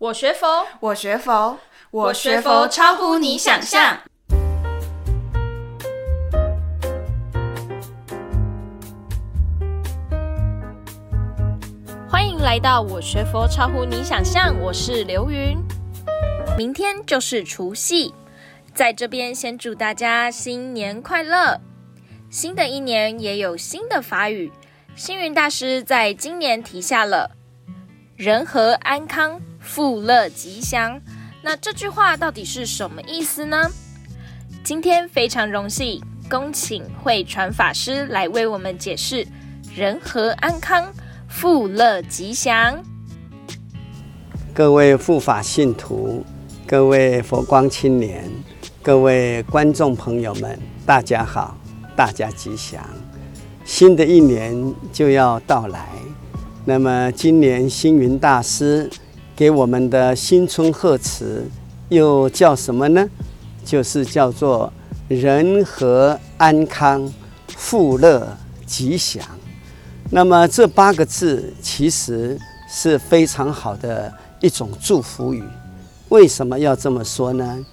我学佛，我学佛，我学佛超乎你想象。欢迎来到我学佛超乎你想象，我是刘云。明天就是除夕，在这边先祝大家新年快乐。新的一年也有新的法语，星云大师在今年提下了“人和安康”。富乐吉祥，那这句话到底是什么意思呢？今天非常荣幸，恭请慧传法师来为我们解释“人和安康，富乐吉祥”。各位护法信徒，各位佛光青年，各位观众朋友们，大家好，大家吉祥！新的一年就要到来，那么今年星云大师。给我们的新春贺词又叫什么呢？就是叫做“人和安康，富乐吉祥”。那么这八个字其实是非常好的一种祝福语。为什么要这么说呢？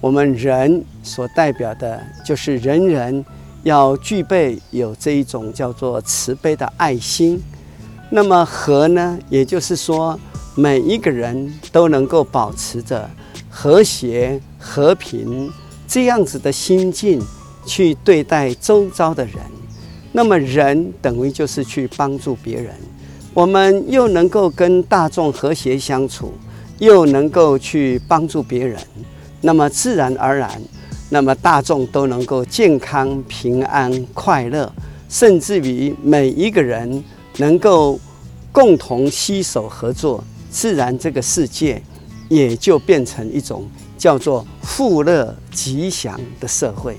我们人所代表的就是人人要具备有这一种叫做慈悲的爱心。那么和呢，也就是说。每一个人都能够保持着和谐、和平这样子的心境去对待周遭的人，那么人等于就是去帮助别人。我们又能够跟大众和谐相处，又能够去帮助别人，那么自然而然，那么大众都能够健康、平安、快乐，甚至于每一个人能够共同携手合作。自然，这个世界也就变成一种叫做富乐吉祥的社会。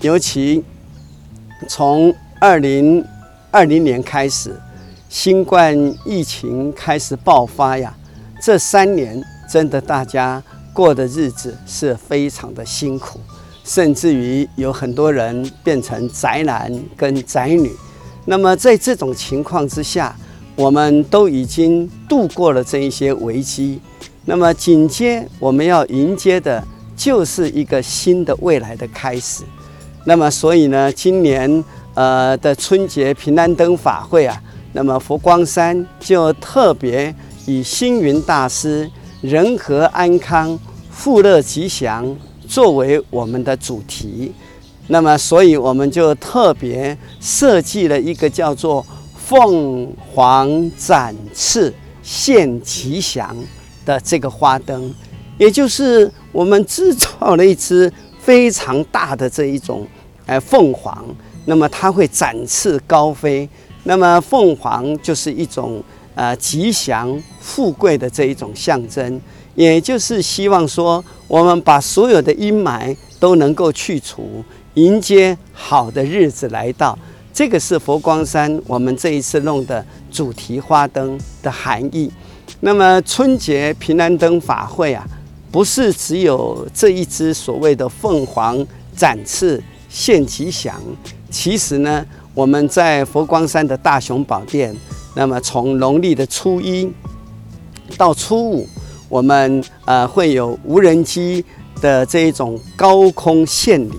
尤其从二零二零年开始，新冠疫情开始爆发呀，这三年真的大家过的日子是非常的辛苦，甚至于有很多人变成宅男跟宅女。那么在这种情况之下，我们都已经度过了这一些危机，那么紧接我们要迎接的就是一个新的未来的开始。那么所以呢，今年呃的春节平安灯法会啊，那么佛光山就特别以星云大师“人和安康，富乐吉祥”作为我们的主题。那么所以我们就特别设计了一个叫做。凤凰展翅献吉祥的这个花灯，也就是我们制造了一只非常大的这一种呃凤凰，那么它会展翅高飞，那么凤凰就是一种呃吉祥富贵的这一种象征，也就是希望说我们把所有的阴霾都能够去除，迎接好的日子来到。这个是佛光山我们这一次弄的主题花灯的含义。那么春节平安灯法会啊，不是只有这一只所谓的凤凰展翅献吉祥。其实呢，我们在佛光山的大雄宝殿，那么从农历的初一到初五，我们呃会有无人机的这一种高空献礼。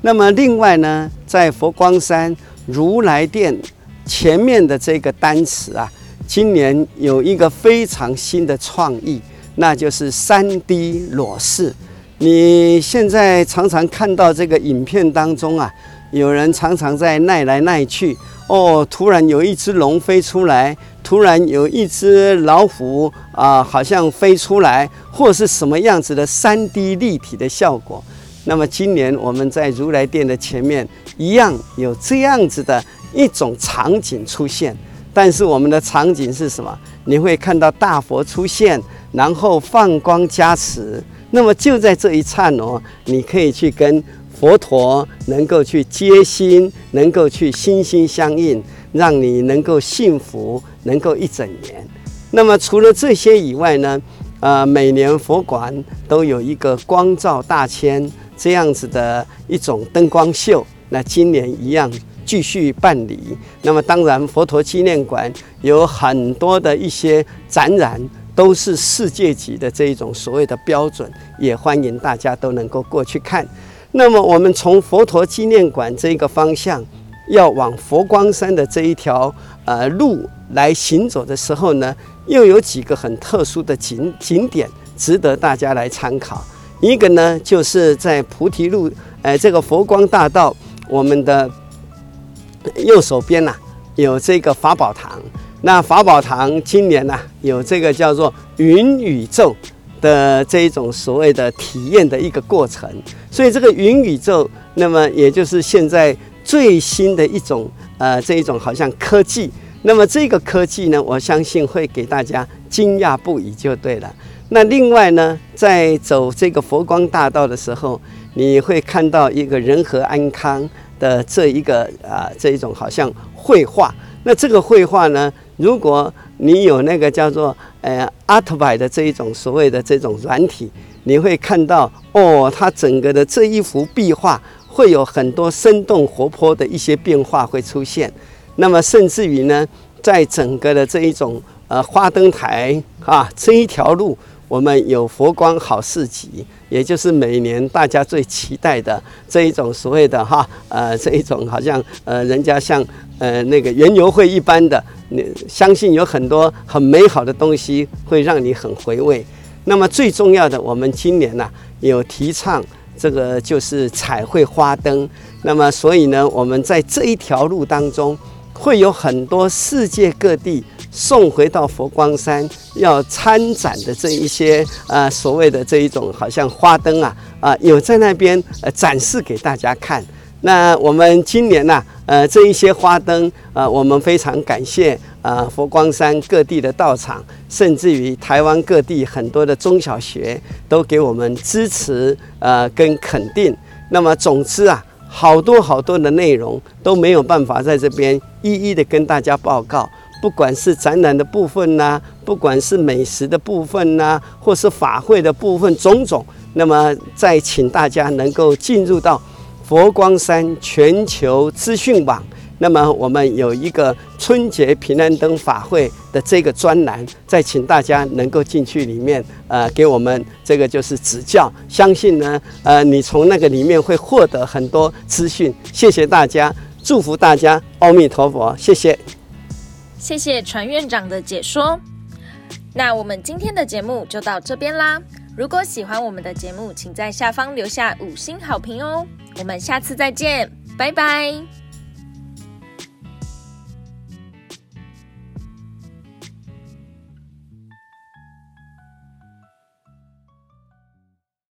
那么另外呢，在佛光山。如来殿前面的这个单词啊，今年有一个非常新的创意，那就是 3D 裸视。你现在常常看到这个影片当中啊，有人常常在耐来耐去，哦，突然有一只龙飞出来，突然有一只老虎啊，好像飞出来，或是什么样子的 3D 立体的效果。那么今年我们在如来殿的前面一样有这样子的一种场景出现，但是我们的场景是什么？你会看到大佛出现，然后放光加持。那么就在这一刹那，你可以去跟佛陀能够去接心，能够去心心相印，让你能够幸福，能够一整年。那么除了这些以外呢，呃，每年佛馆都有一个光照大千。这样子的一种灯光秀，那今年一样继续办理。那么当然，佛陀纪念馆有很多的一些展览，都是世界级的这一种所谓的标准，也欢迎大家都能够过去看。那么我们从佛陀纪念馆这个方向，要往佛光山的这一条呃路来行走的时候呢，又有几个很特殊的景景点值得大家来参考。一个呢，就是在菩提路，呃，这个佛光大道，我们的右手边呐、有这个法宝堂。那法宝堂今年呢、有这个叫做云宇宙的这一种所谓的体验的一个过程。所以这个云宇宙，那么也就是现在最新的一种呃这一种好像科技。那么这个科技呢，我相信会给大家惊讶不已，就对了。那另外呢，在走这个佛光大道的时候，你会看到一个人和安康的这一个啊这一种好像绘画。那这个绘画呢，如果你有那个叫做呃 Artby 的这一种所谓的这种软体，你会看到哦，它整个的这一幅壁画会有很多生动活泼的一些变化会出现。那么甚至于呢，在整个的这一种呃花灯台啊这一条路。我们有佛光好市集，也就是每年大家最期待的这一种所谓的哈呃这一种好像呃人家像呃那个园游会一般的，你相信有很多很美好的东西会让你很回味。那么最重要的，我们今年呢、有提倡这个就是彩绘花灯。那么所以呢，我们在这一条路当中会有很多世界各地。送回到佛光山要参展的这一些呃所谓的这一种好像花灯啊啊、有在那边呃展示给大家看。那我们今年呢、呃这一些花灯、呃、我们非常感谢啊、呃、佛光山各地的道场，甚至于台湾各地很多的中小学都给我们支持呃跟肯定。那么总之啊好多好多的内容都没有办法在这边一一的跟大家报告。不管是展览的部分呐、不管是美食的部分呐、或是法会的部分，种种，那么再请大家能够进入到佛光山全球资讯网，那么我们有一个春节平安灯法会的这个专栏，再请大家能够进去里面，呃，给我们这个就是指教，相信呢，呃，你从那个里面会获得很多资讯。谢谢大家，祝福大家，阿弥陀佛，谢谢。谢谢船院长的解说。那我们今天的节目就到这边啦。如果喜欢我们的节目，请在下方留下五星好评哦。我们下次再见，拜拜。